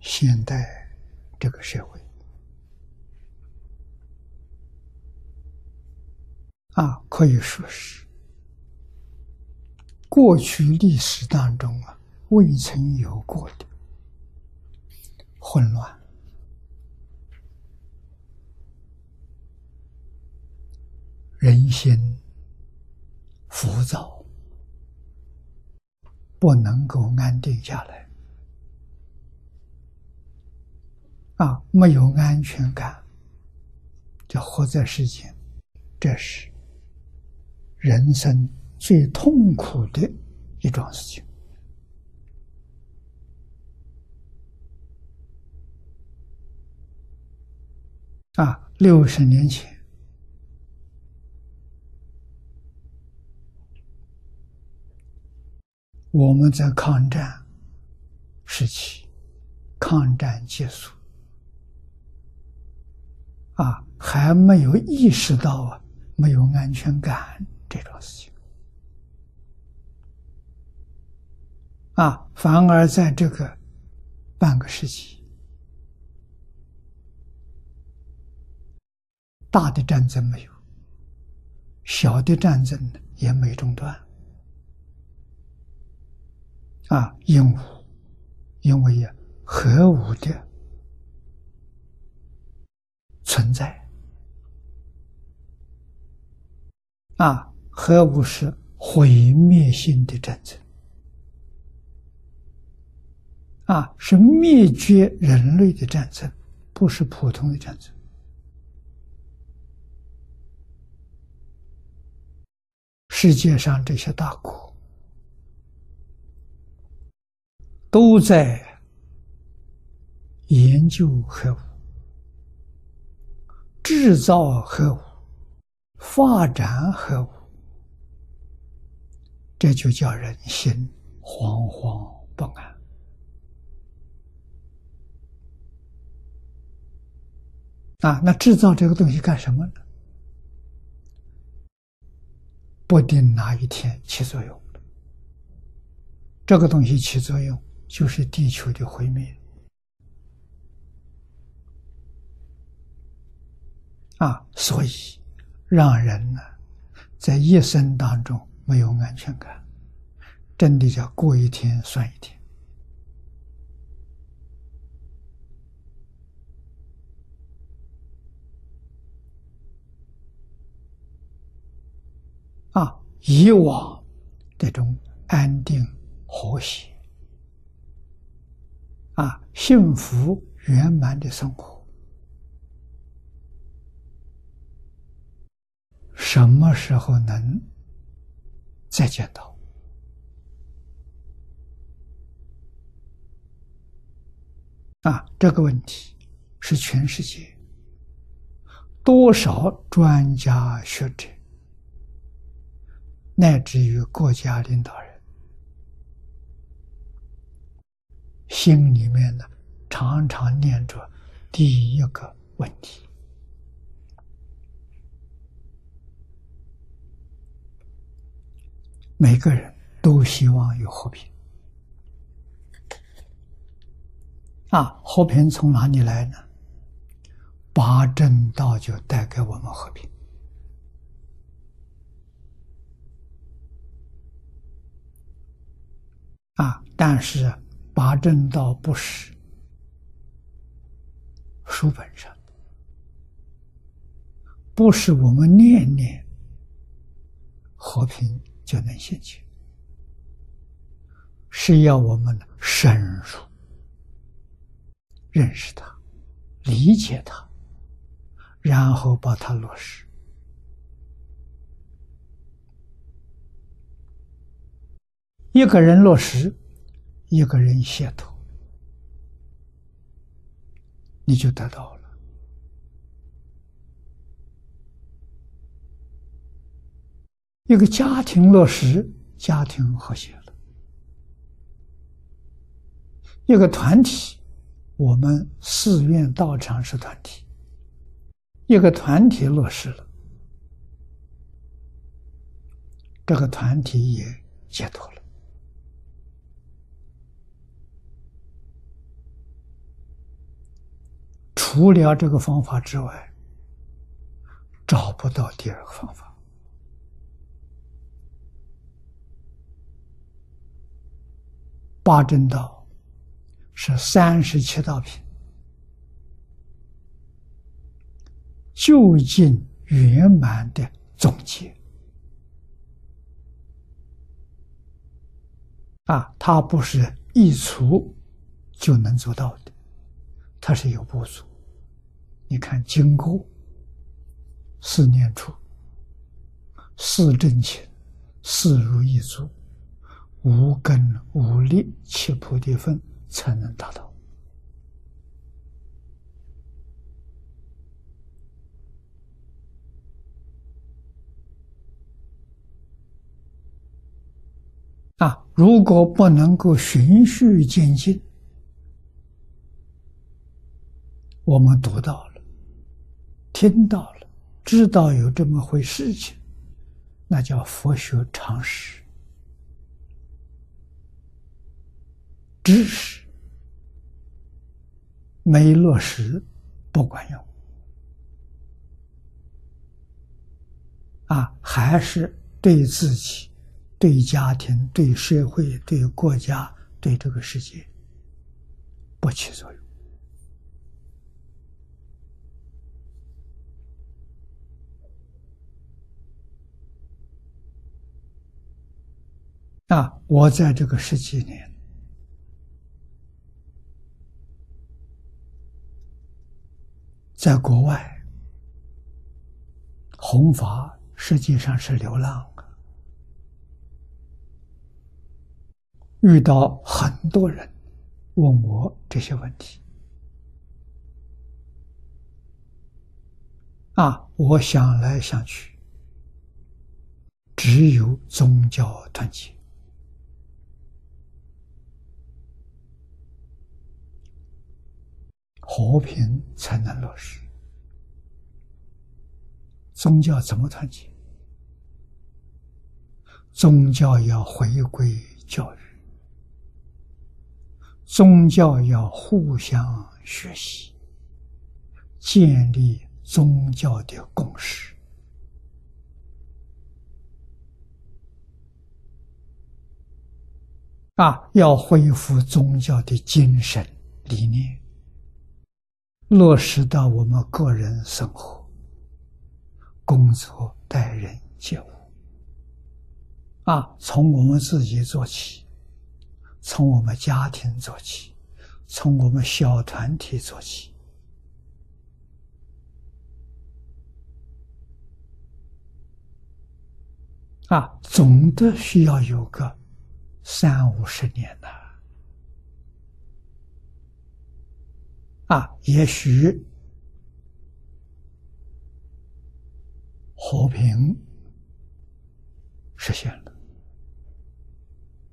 现代这个社会啊，可以说是过去历史当中啊未曾有过的混乱、人心浮躁，不能够安定下来。啊，没有安全感，就活在世间，这是人生最痛苦的一桩事情。啊，六十年前，我们在抗战时期，抗战结束。啊，还没有意识到啊，没有安全感这种事情。啊，反而在这个半个世纪，大的战争没有，小的战争也没中断。啊，因为因为呀，核武的。存在啊，核武是毁灭性的战争啊，是灭绝人类的战争，不是普通的战争。世界上这些大国都在研究核武。制造核武，发展核武，这就叫人心惶惶不安啊！那制造这个东西干什么呢？不定哪一天起作用。这个东西起作用，就是地球的毁灭。啊，所以让人呢，在一生当中没有安全感，真的叫过一天算一天。啊，以往这种安定和谐、啊幸福圆满的生活。什么时候能再见到？啊，这个问题是全世界多少专家学者，乃至于国家领导人心里面呢，常常念着第一个问题。每个人都希望有和平啊！和平从哪里来呢？八正道就带给我们和平啊！但是八正道不是书本上，不是我们念念和平。就能兴起，是要我们深入认识它、理解它，然后把它落实。一个人落实，一个人解脱，你就得到了。一个家庭落实，家庭和谐了；一个团体，我们寺院道场是团体，一个团体落实了，这个团体也解脱了。除了这个方法之外，找不到第二个方法。八正道是三十七道品，究竟圆满的总结。啊，它不是一除就能做到的，它是有步骤。你看，经过四念处、四正勤、四如意足、无根无力七菩提分，才能达到。啊，如果不能够循序渐进，我们读到了、听到了、知道有这么回事情，那叫佛学常识、知识，没落实不管用。啊，还是对自己。对家庭、对社会、对国家、对这个世界不起作用。啊！我在这个十几年，在国外弘法，实际上是流浪。遇到很多人问我这些问题，啊，我想来想去，只有宗教团结，和平才能落实。宗教怎么团结？宗教要回归教育。宗教要互相学习，建立宗教的共识啊！要恢复宗教的精神理念，落实到我们个人生活、工作、待人接物啊，从我们自己做起。从我们家庭做起，从我们小团体做起，啊，总的需要有个三五十年的，啊，也许和平实现了。